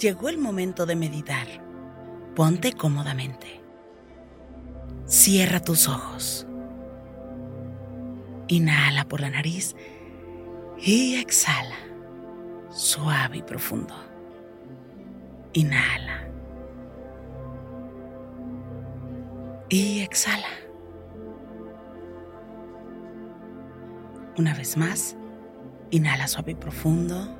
Llegó el momento de meditar. Ponte cómodamente. Cierra tus ojos. Inhala por la nariz y exhala, suave y profundo. Inhala. Y exhala. Una vez más, inhala suave y profundo.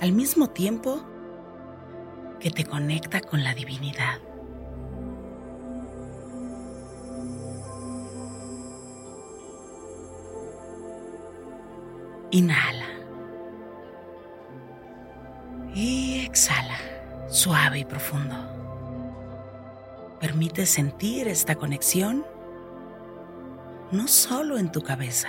al mismo tiempo que te conecta con la divinidad. Inhala. Y exhala, suave y profundo. Permite sentir esta conexión no solo en tu cabeza,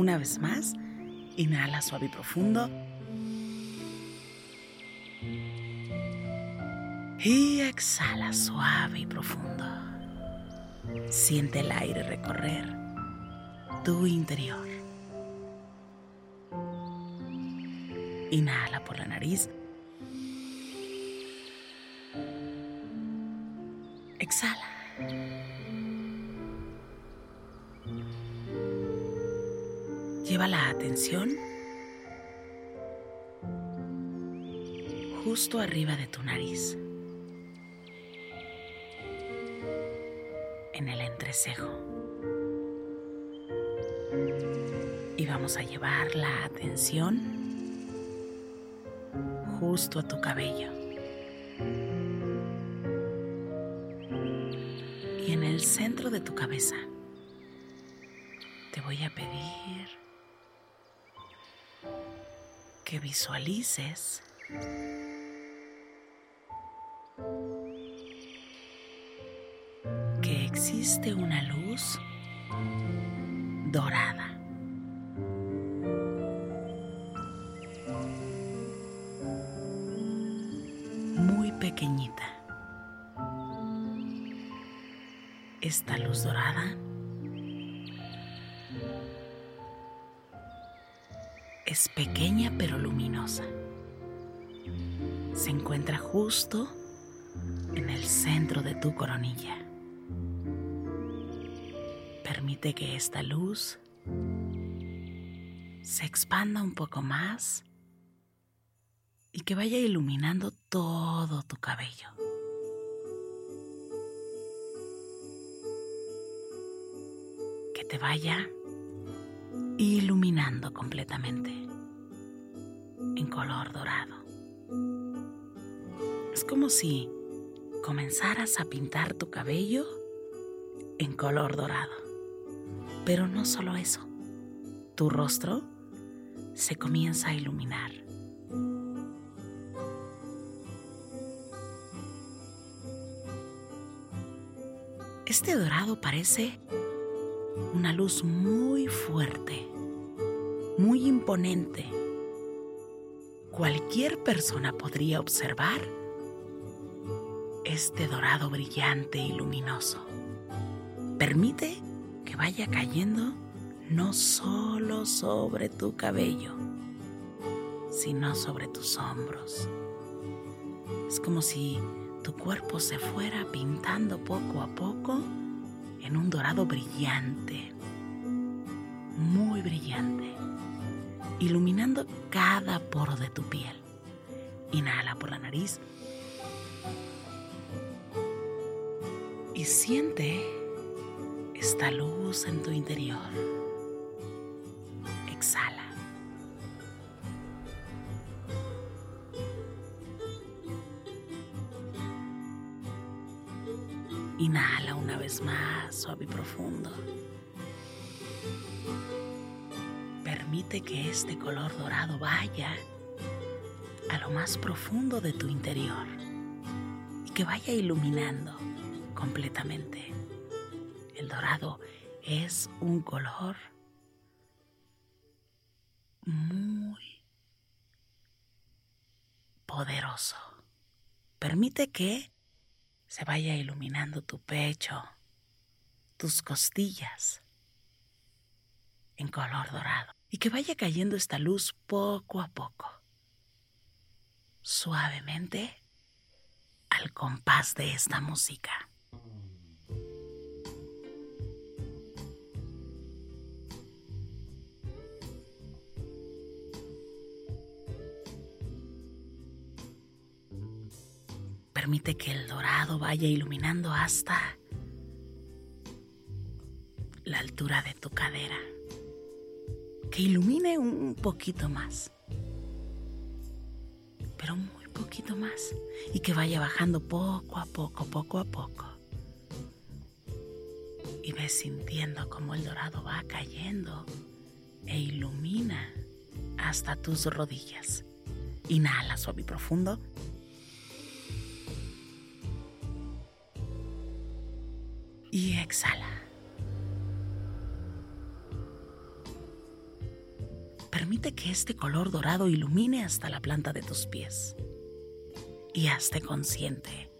Una vez más, inhala suave y profundo. Y exhala suave y profundo. Siente el aire recorrer tu interior. Inhala por la nariz. Exhala. Lleva la atención justo arriba de tu nariz, en el entrecejo. Y vamos a llevar la atención justo a tu cabello. Y en el centro de tu cabeza te voy a pedir que visualices que existe una luz dorada. Es pequeña pero luminosa. Se encuentra justo en el centro de tu coronilla. Permite que esta luz se expanda un poco más y que vaya iluminando todo tu cabello. Que te vaya iluminando completamente en color dorado. Es como si comenzaras a pintar tu cabello en color dorado. Pero no solo eso, tu rostro se comienza a iluminar. Este dorado parece una luz muy fuerte, muy imponente. Cualquier persona podría observar este dorado brillante y luminoso. Permite que vaya cayendo no solo sobre tu cabello, sino sobre tus hombros. Es como si tu cuerpo se fuera pintando poco a poco en un dorado brillante, muy brillante, iluminando cada poro de tu piel. Inhala por la nariz y siente esta luz en tu interior. Exhala. Inhala una vez más, suave y profundo. Permite que este color dorado vaya a lo más profundo de tu interior y que vaya iluminando completamente. El dorado es un color muy poderoso. Permite que se vaya iluminando tu pecho, tus costillas en color dorado y que vaya cayendo esta luz poco a poco, suavemente al compás de esta música. Permite que el dorado vaya iluminando hasta la altura de tu cadera. Que ilumine un poquito más. Pero muy poquito más. Y que vaya bajando poco a poco, poco a poco. Y ves sintiendo cómo el dorado va cayendo e ilumina hasta tus rodillas. Inhala suave y profundo. y exhala. Que este color dorado ilumine hasta la planta de tus pies. Y hazte consciente.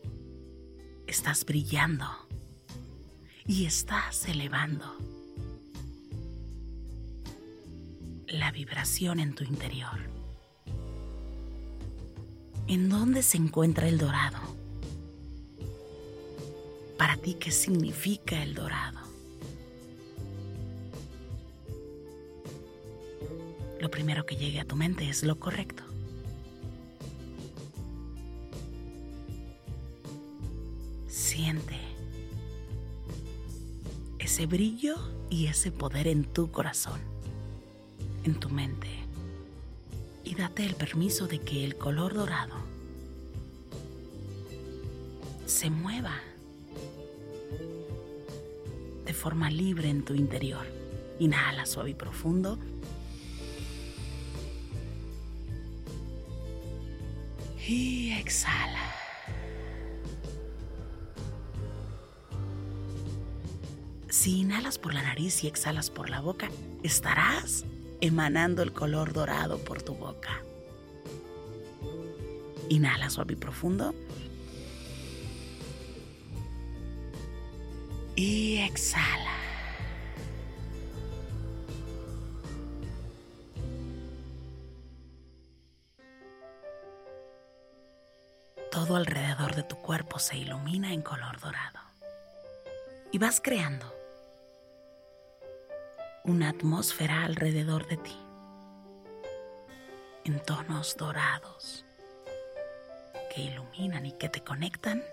Estás brillando y estás elevando la vibración en tu interior. ¿En dónde se encuentra el dorado? para ti qué significa el dorado. Lo primero que llegue a tu mente es lo correcto. Siente ese brillo y ese poder en tu corazón, en tu mente. Y date el permiso de que el color dorado se mueva de forma libre en tu interior. Inhala suave y profundo. Y exhala. Si inhalas por la nariz y exhalas por la boca, estarás emanando el color dorado por tu boca. Inhala suave y profundo. y exhala. Todo alrededor de tu cuerpo se ilumina en color dorado. Y vas creando una atmósfera alrededor de ti en tonos dorados que iluminan y que te conectan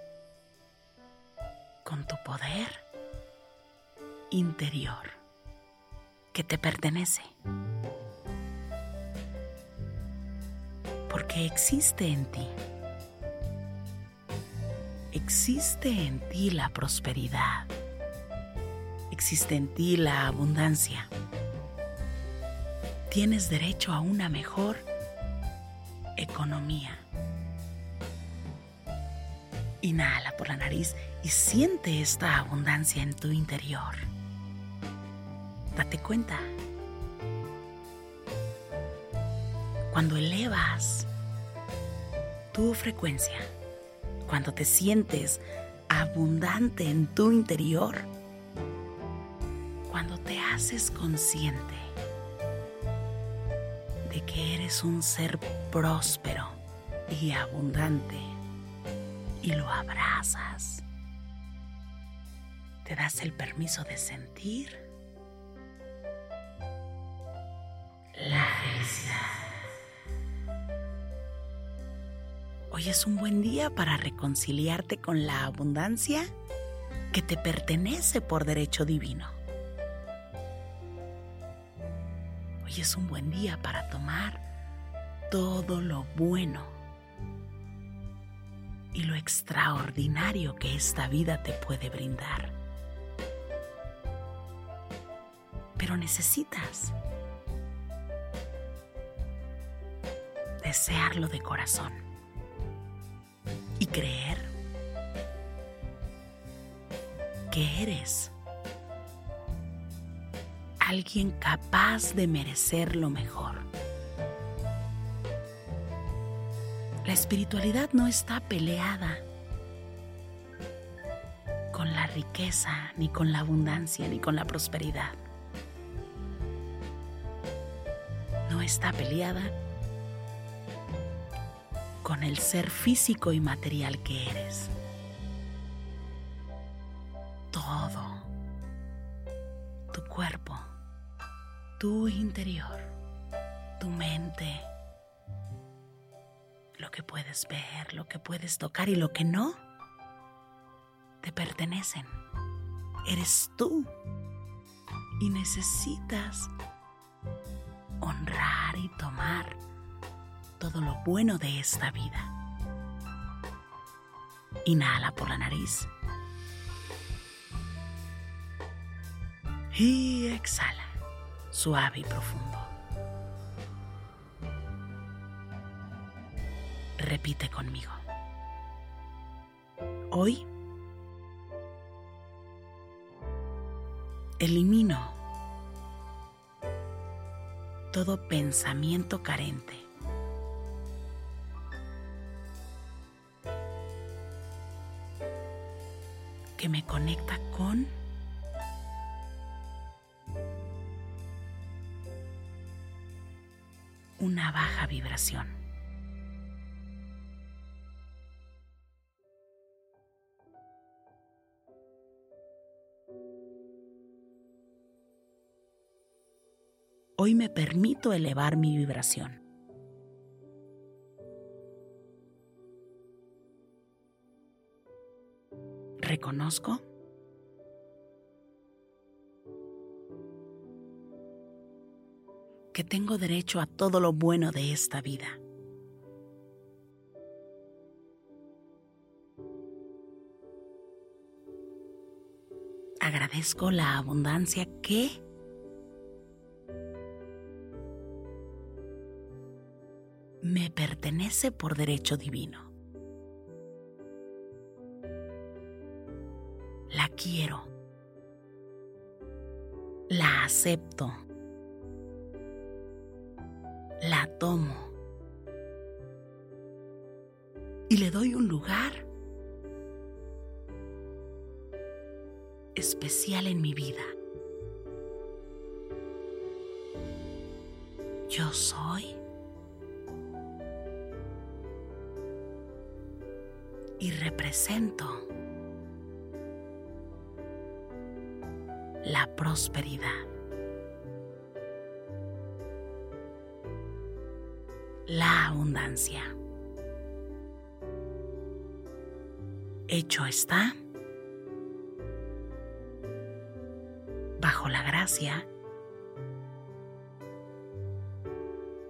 con tu poder interior que te pertenece. Porque existe en ti. Existe en ti la prosperidad. Existe en ti la abundancia. Tienes derecho a una mejor economía. Inhala por la nariz y siente esta abundancia en tu interior. Date cuenta. Cuando elevas tu frecuencia, cuando te sientes abundante en tu interior, cuando te haces consciente de que eres un ser próspero y abundante y lo abrazas, te das el permiso de sentir Hoy es un buen día para reconciliarte con la abundancia que te pertenece por derecho divino. Hoy es un buen día para tomar todo lo bueno y lo extraordinario que esta vida te puede brindar. Pero necesitas desearlo de corazón creer que eres alguien capaz de merecer lo mejor. La espiritualidad no está peleada con la riqueza, ni con la abundancia, ni con la prosperidad. No está peleada con el ser físico y material que eres. Todo, tu cuerpo, tu interior, tu mente, lo que puedes ver, lo que puedes tocar y lo que no, te pertenecen. Eres tú. Y necesitas honrar y tomar todo lo bueno de esta vida. Inhala por la nariz. Y exhala, suave y profundo. Repite conmigo. Hoy elimino todo pensamiento carente que me conecta con una baja vibración. Hoy me permito elevar mi vibración. Reconozco que tengo derecho a todo lo bueno de esta vida. Agradezco la abundancia que me pertenece por derecho divino. Quiero, la acepto, la tomo. Y le doy un lugar especial en mi vida. Yo soy y represento la prosperidad. La abundancia. Hecho está. Bajo la gracia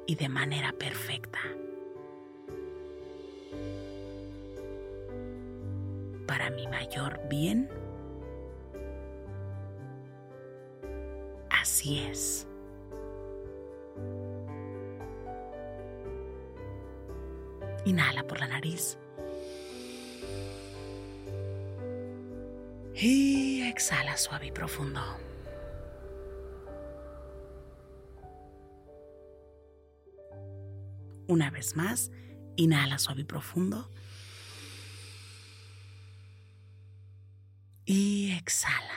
y de manera perfecta. Para mi mayor bien Inhala por la nariz. Y exhala suave y profundo. Una vez más, inhala suave y profundo. Y exhala.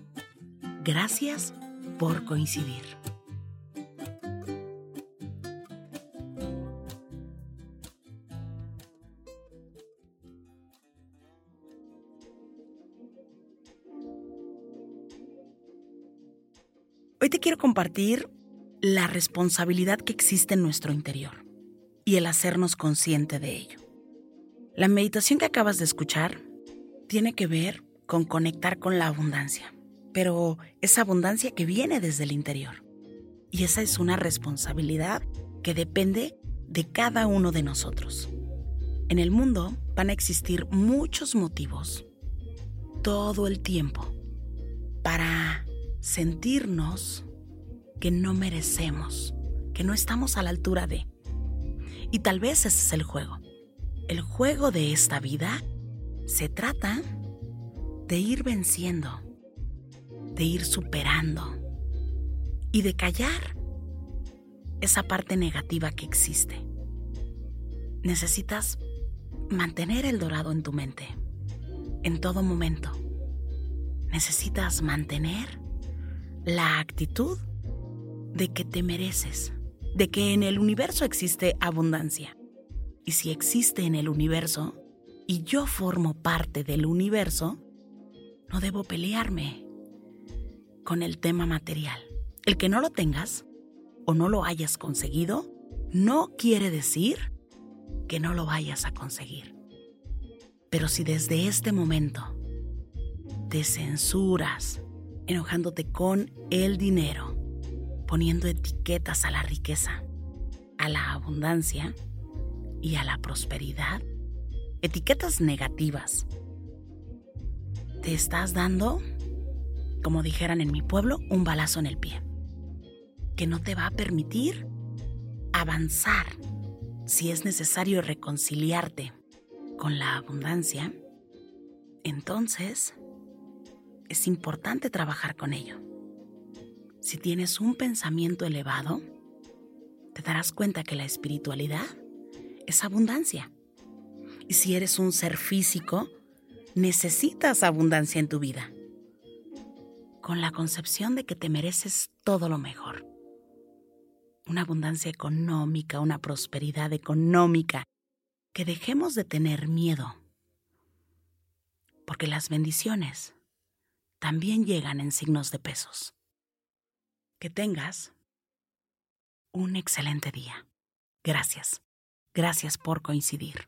Gracias por coincidir. Hoy te quiero compartir la responsabilidad que existe en nuestro interior y el hacernos consciente de ello. La meditación que acabas de escuchar tiene que ver con conectar con la abundancia, pero esa abundancia que viene desde el interior. Y esa es una responsabilidad que depende de cada uno de nosotros. En el mundo van a existir muchos motivos todo el tiempo para sentirnos que no merecemos, que no estamos a la altura de. Y tal vez ese es el juego. El juego de esta vida se trata de ir venciendo, de ir superando y de callar esa parte negativa que existe. Necesitas mantener el dorado en tu mente, en todo momento. Necesitas mantener la actitud de que te mereces, de que en el universo existe abundancia. Y si existe en el universo, y yo formo parte del universo, no debo pelearme con el tema material. El que no lo tengas o no lo hayas conseguido, no quiere decir que no lo vayas a conseguir. Pero si desde este momento te censuras, enojándote con el dinero, poniendo etiquetas a la riqueza, a la abundancia y a la prosperidad, etiquetas negativas. Te estás dando como dijeran en mi pueblo, un balazo en el pie, que no te va a permitir avanzar si es necesario reconciliarte con la abundancia, entonces es importante trabajar con ello. Si tienes un pensamiento elevado, te darás cuenta que la espiritualidad es abundancia. Y si eres un ser físico, necesitas abundancia en tu vida. Con la concepción de que te mereces todo lo mejor. Una abundancia económica, una prosperidad económica. Que dejemos de tener miedo. Porque las bendiciones también llegan en signos de pesos. Que tengas un excelente día. Gracias. Gracias por coincidir.